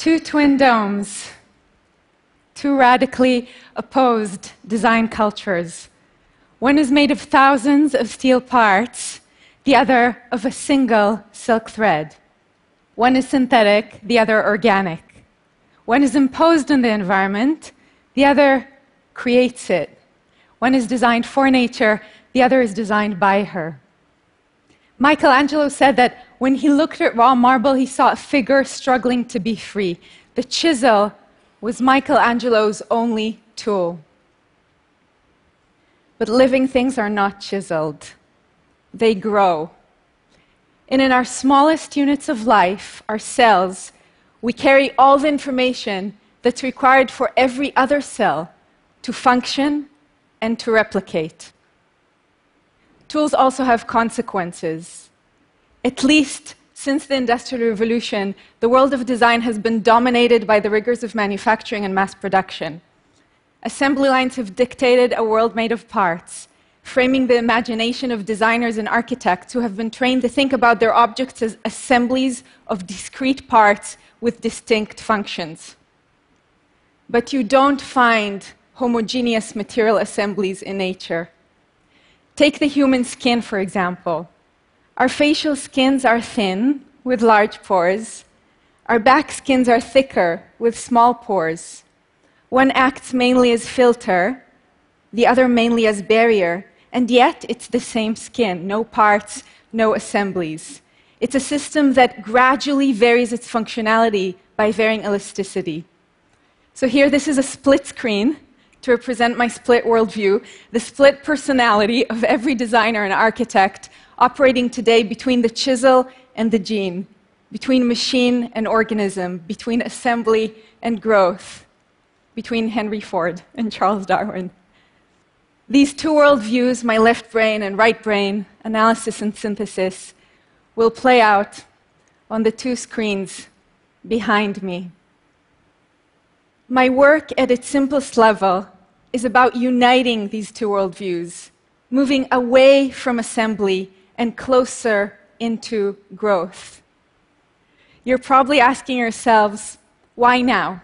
Two twin domes, two radically opposed design cultures. One is made of thousands of steel parts, the other of a single silk thread. One is synthetic, the other organic. One is imposed on the environment, the other creates it. One is designed for nature, the other is designed by her. Michelangelo said that when he looked at raw marble, he saw a figure struggling to be free. The chisel was Michelangelo's only tool. But living things are not chiseled, they grow. And in our smallest units of life, our cells, we carry all the information that's required for every other cell to function and to replicate. Tools also have consequences. At least since the Industrial Revolution, the world of design has been dominated by the rigors of manufacturing and mass production. Assembly lines have dictated a world made of parts, framing the imagination of designers and architects who have been trained to think about their objects as assemblies of discrete parts with distinct functions. But you don't find homogeneous material assemblies in nature. Take the human skin, for example. Our facial skins are thin, with large pores. Our back skins are thicker, with small pores. One acts mainly as filter, the other mainly as barrier, and yet it's the same skin, no parts, no assemblies. It's a system that gradually varies its functionality by varying elasticity. So here, this is a split screen to represent my split worldview, the split personality of every designer and architect operating today between the chisel and the gene, between machine and organism, between assembly and growth, between Henry Ford and Charles Darwin. These two worldviews, my left brain and right brain, analysis and synthesis, will play out on the two screens behind me. My work at its simplest level is about uniting these two worldviews, moving away from assembly and closer into growth. You're probably asking yourselves, why now?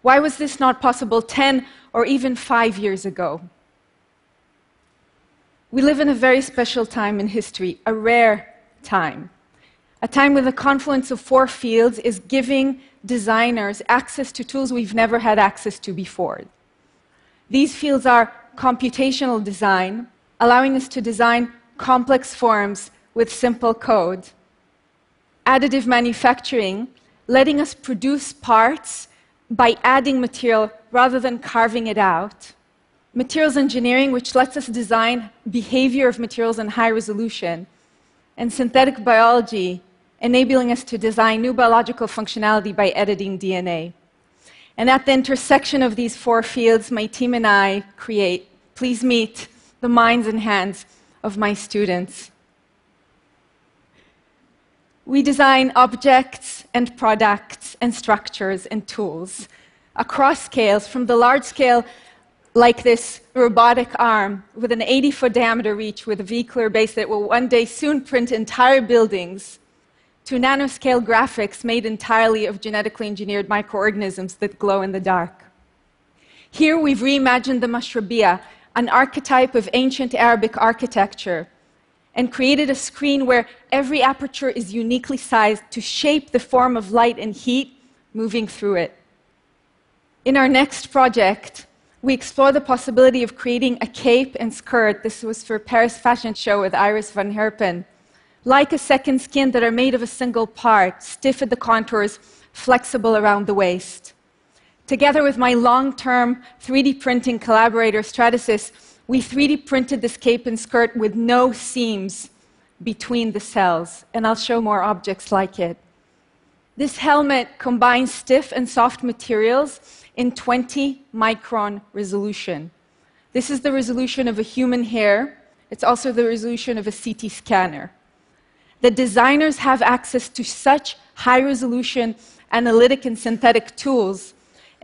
Why was this not possible 10 or even five years ago? We live in a very special time in history, a rare time. A time when the confluence of four fields is giving designers access to tools we've never had access to before. These fields are computational design, allowing us to design complex forms with simple code, additive manufacturing, letting us produce parts by adding material rather than carving it out, materials engineering, which lets us design behavior of materials in high resolution, and synthetic biology, enabling us to design new biological functionality by editing DNA. And at the intersection of these four fields, my team and I create. Please meet the minds and hands of my students. We design objects and products and structures and tools across scales, from the large scale, like this robotic arm with an 80 foot diameter reach with a vehicular base that will one day soon print entire buildings to nanoscale graphics made entirely of genetically engineered microorganisms that glow in the dark. Here we've reimagined the mashrabiyah, an archetype of ancient Arabic architecture, and created a screen where every aperture is uniquely sized to shape the form of light and heat moving through it. In our next project, we explore the possibility of creating a cape and skirt. This was for Paris Fashion Show with Iris van Herpen like a second skin that are made of a single part, stiff at the contours, flexible around the waist. Together with my long term 3D printing collaborator, Stratasys, we 3D printed this cape and skirt with no seams between the cells, and I'll show more objects like it. This helmet combines stiff and soft materials in 20 micron resolution. This is the resolution of a human hair. It's also the resolution of a CT scanner The designers have access to such high resolution analytic and synthetic tools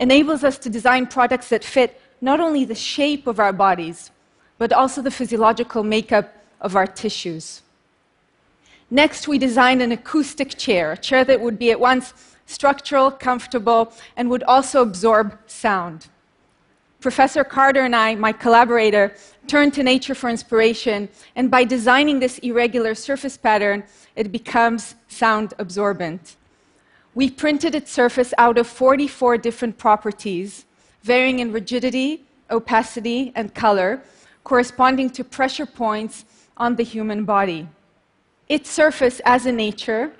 enables us to design products that fit not only the shape of our bodies, but also the physiological makeup of our tissues. Next, we designed an acoustic chair, a chair that would be at once structural, comfortable, and would also absorb sound. Professor Carter and I, my collaborator, turned to nature for inspiration, and by designing this irregular surface pattern, it becomes sound absorbent. We printed its surface out of 44 different properties, varying in rigidity, opacity, and color, corresponding to pressure points on the human body. Its surface, as in nature,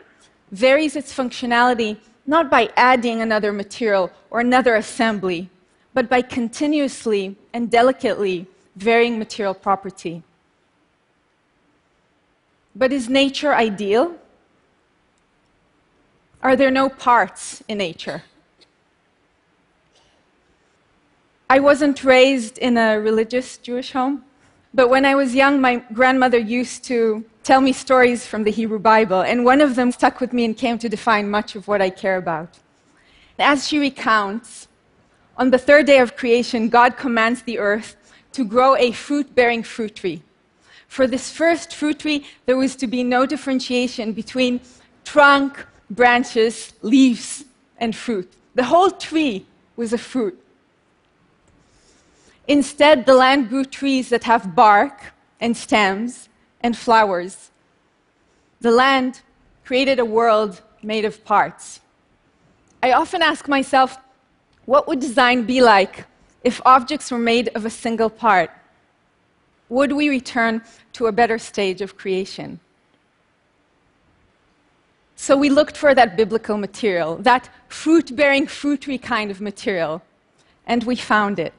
varies its functionality not by adding another material or another assembly, but by continuously and delicately varying material property. But is nature ideal? Are there no parts in nature? I wasn't raised in a religious Jewish home, but when I was young, my grandmother used to tell me stories from the Hebrew Bible, and one of them stuck with me and came to define much of what I care about. As she recounts, on the third day of creation, God commands the earth to grow a fruit bearing fruit tree. For this first fruit tree, there was to be no differentiation between trunk, branches, leaves, and fruit. The whole tree was a fruit. Instead, the land grew trees that have bark and stems and flowers. The land created a world made of parts. I often ask myself, what would design be like if objects were made of a single part? Would we return to a better stage of creation? So we looked for that biblical material, that fruit bearing, fruitery kind of material, and we found it.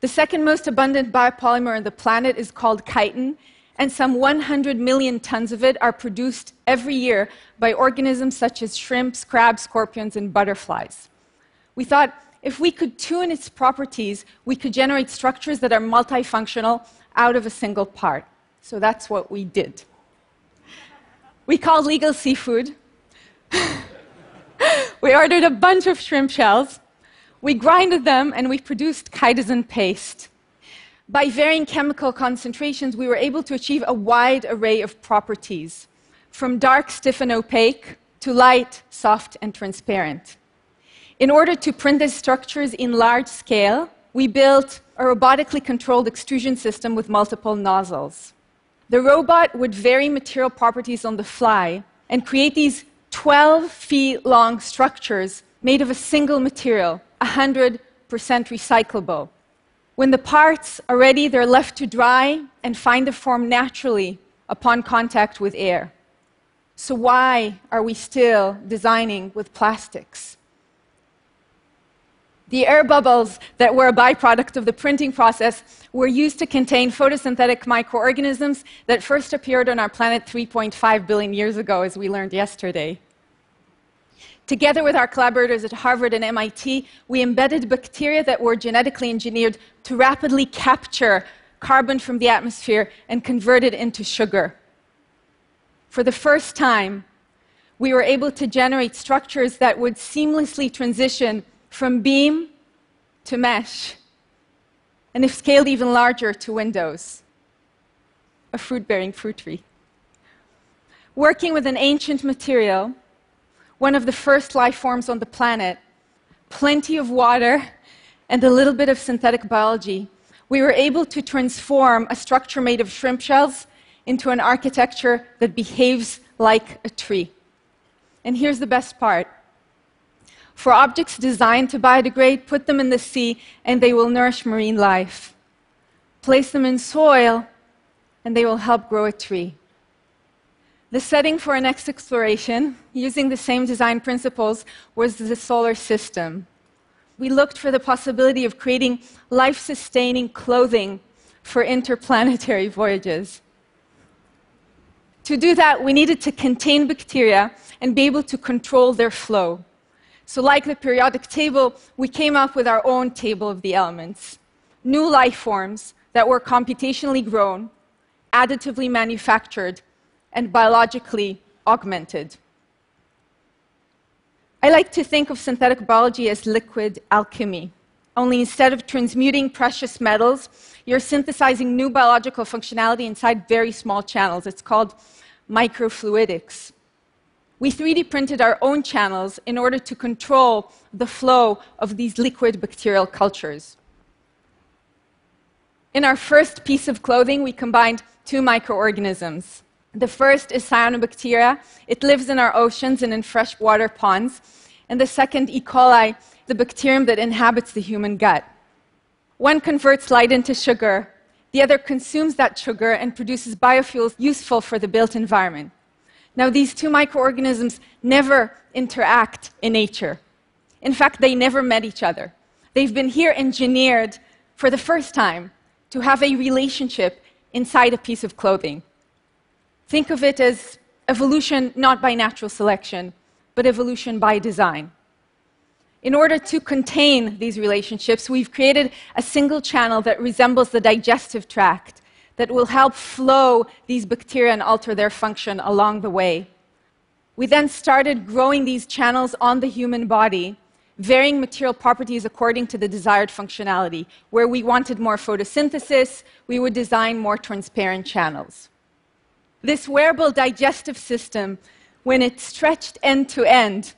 The second most abundant biopolymer on the planet is called chitin, and some 100 million tons of it are produced every year by organisms such as shrimps, crabs, scorpions, and butterflies. We thought if we could tune its properties, we could generate structures that are multifunctional out of a single part. So that's what we did. We called legal seafood. we ordered a bunch of shrimp shells. We grinded them and we produced chitosan paste. By varying chemical concentrations, we were able to achieve a wide array of properties, from dark, stiff, and opaque to light, soft, and transparent. In order to print these structures in large scale, we built a robotically controlled extrusion system with multiple nozzles. The robot would vary material properties on the fly and create these 12 feet long structures made of a single material, 100% recyclable. When the parts are ready, they're left to dry and find a form naturally upon contact with air. So, why are we still designing with plastics? The air bubbles that were a byproduct of the printing process were used to contain photosynthetic microorganisms that first appeared on our planet 3.5 billion years ago, as we learned yesterday. Together with our collaborators at Harvard and MIT, we embedded bacteria that were genetically engineered to rapidly capture carbon from the atmosphere and convert it into sugar. For the first time, we were able to generate structures that would seamlessly transition from beam to mesh, and if scaled even larger, to windows. A fruit bearing fruit tree. Working with an ancient material, one of the first life forms on the planet, plenty of water, and a little bit of synthetic biology, we were able to transform a structure made of shrimp shells into an architecture that behaves like a tree. And here's the best part for objects designed to biodegrade, put them in the sea and they will nourish marine life. Place them in soil and they will help grow a tree. The setting for our next exploration, using the same design principles, was the solar system. We looked for the possibility of creating life sustaining clothing for interplanetary voyages. To do that, we needed to contain bacteria and be able to control their flow. So, like the periodic table, we came up with our own table of the elements new life forms that were computationally grown, additively manufactured, and biologically augmented. I like to think of synthetic biology as liquid alchemy. Only instead of transmuting precious metals, you're synthesizing new biological functionality inside very small channels. It's called microfluidics. We 3D printed our own channels in order to control the flow of these liquid bacterial cultures. In our first piece of clothing, we combined two microorganisms. The first is cyanobacteria. It lives in our oceans and in freshwater ponds. And the second, E. coli, the bacterium that inhabits the human gut. One converts light into sugar, the other consumes that sugar and produces biofuels useful for the built environment. Now, these two microorganisms never interact in nature. In fact, they never met each other. They've been here engineered for the first time to have a relationship inside a piece of clothing. Think of it as evolution not by natural selection, but evolution by design. In order to contain these relationships, we've created a single channel that resembles the digestive tract that will help flow these bacteria and alter their function along the way. We then started growing these channels on the human body, varying material properties according to the desired functionality. Where we wanted more photosynthesis, we would design more transparent channels. This wearable digestive system, when it's stretched end to end,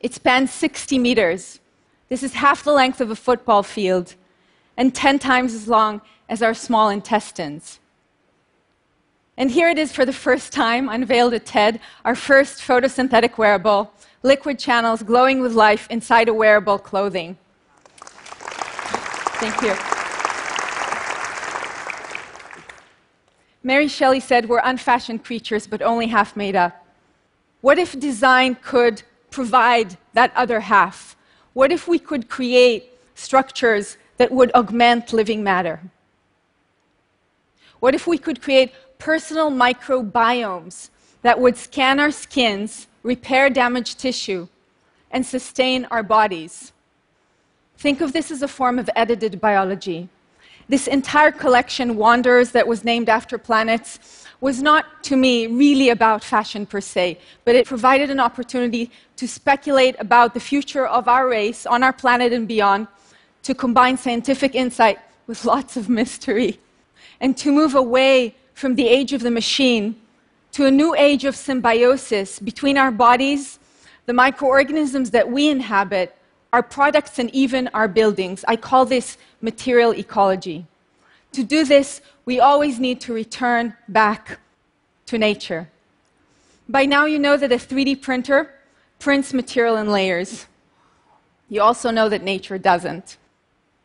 it spans 60 meters. This is half the length of a football field and 10 times as long as our small intestines. And here it is for the first time, unveiled at TED, our first photosynthetic wearable, liquid channels glowing with life inside a wearable clothing. Thank you. Mary Shelley said, We're unfashioned creatures, but only half made up. What if design could provide that other half? What if we could create structures that would augment living matter? What if we could create personal microbiomes that would scan our skins, repair damaged tissue, and sustain our bodies? Think of this as a form of edited biology. This entire collection, Wanderers, that was named after planets, was not, to me, really about fashion per se, but it provided an opportunity to speculate about the future of our race on our planet and beyond, to combine scientific insight with lots of mystery, and to move away from the age of the machine to a new age of symbiosis between our bodies, the microorganisms that we inhabit, our products, and even our buildings. I call this material ecology. To do this, we always need to return back to nature. By now, you know that a 3D printer prints material in layers. You also know that nature doesn't.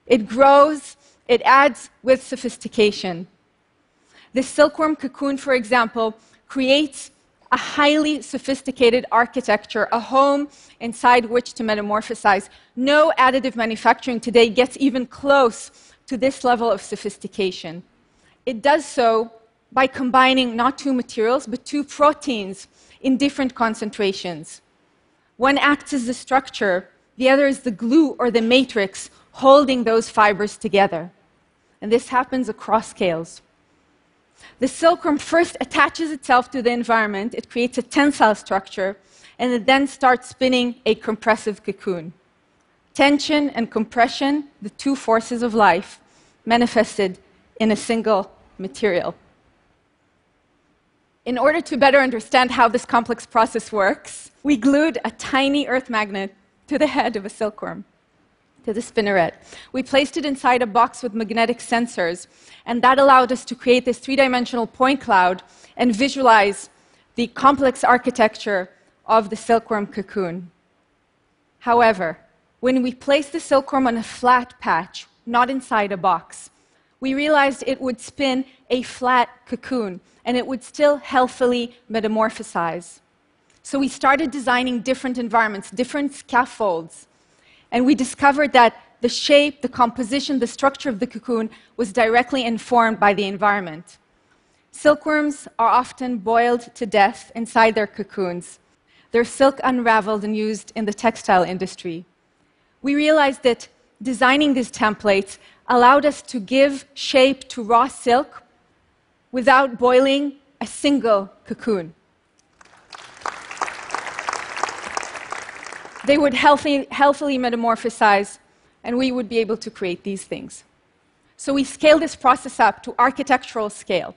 It grows, it adds with sophistication. The silkworm cocoon, for example, creates a highly sophisticated architecture, a home inside which to metamorphosize. No additive manufacturing today gets even close to this level of sophistication. It does so by combining not two materials, but two proteins in different concentrations. One acts as the structure, the other is the glue or the matrix holding those fibers together. And this happens across scales. The silkworm first attaches itself to the environment, it creates a tensile structure, and it then starts spinning a compressive cocoon. Tension and compression, the two forces of life, manifested in a single material. In order to better understand how this complex process works, we glued a tiny earth magnet to the head of a silkworm, to the spinneret. We placed it inside a box with magnetic sensors, and that allowed us to create this three dimensional point cloud and visualize the complex architecture of the silkworm cocoon. However, when we placed the silkworm on a flat patch, not inside a box, we realized it would spin a flat cocoon and it would still healthily metamorphosize. So we started designing different environments, different scaffolds, and we discovered that the shape, the composition, the structure of the cocoon was directly informed by the environment. Silkworms are often boiled to death inside their cocoons. Their silk unraveled and used in the textile industry. We realized that designing these templates allowed us to give shape to raw silk without boiling a single cocoon. They would healthy, healthily metamorphosize, and we would be able to create these things. So we scaled this process up to architectural scale.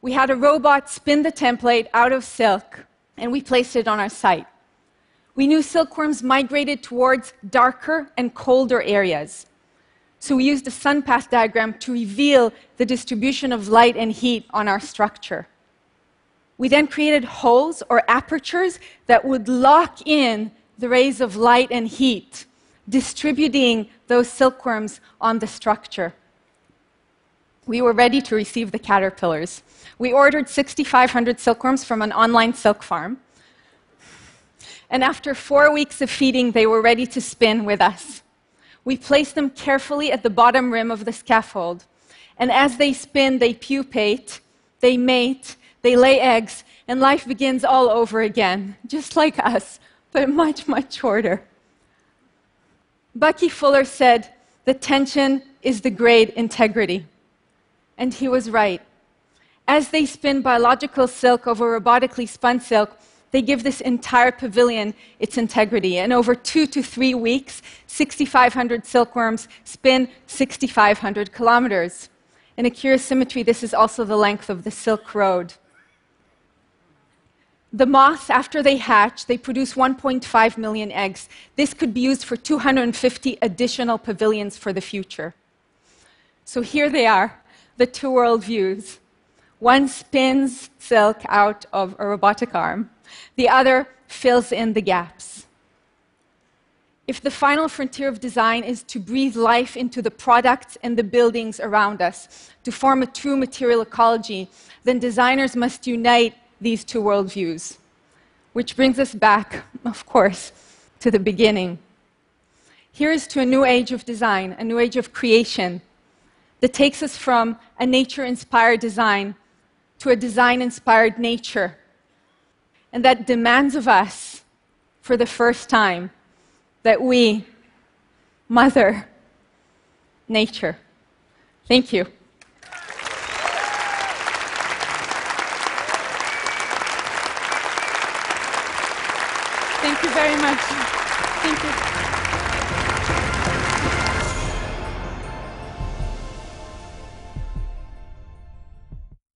We had a robot spin the template out of silk and we placed it on our site. We knew silkworms migrated towards darker and colder areas. So we used a sun path diagram to reveal the distribution of light and heat on our structure. We then created holes or apertures that would lock in the rays of light and heat, distributing those silkworms on the structure. We were ready to receive the caterpillars. We ordered 6,500 silkworms from an online silk farm. And after four weeks of feeding, they were ready to spin with us. We placed them carefully at the bottom rim of the scaffold. And as they spin, they pupate, they mate, they lay eggs, and life begins all over again, just like us, but much, much shorter. Bucky Fuller said, The tension is the great integrity. And he was right. As they spin biological silk over robotically spun silk, they give this entire pavilion its integrity. And over two to three weeks, 6,500 silkworms spin 6,500 kilometers. In a curious symmetry, this is also the length of the Silk Road. The moths, after they hatch, they produce 1.5 million eggs. This could be used for 250 additional pavilions for the future. So here they are, the two world views. One spins silk out of a robotic arm, the other fills in the gaps. If the final frontier of design is to breathe life into the products and the buildings around us, to form a true material ecology, then designers must unite these two worldviews. Which brings us back, of course, to the beginning. Here is to a new age of design, a new age of creation, that takes us from a nature inspired design to a design inspired nature and that demands of us, for the first time, that we mother nature. Thank you.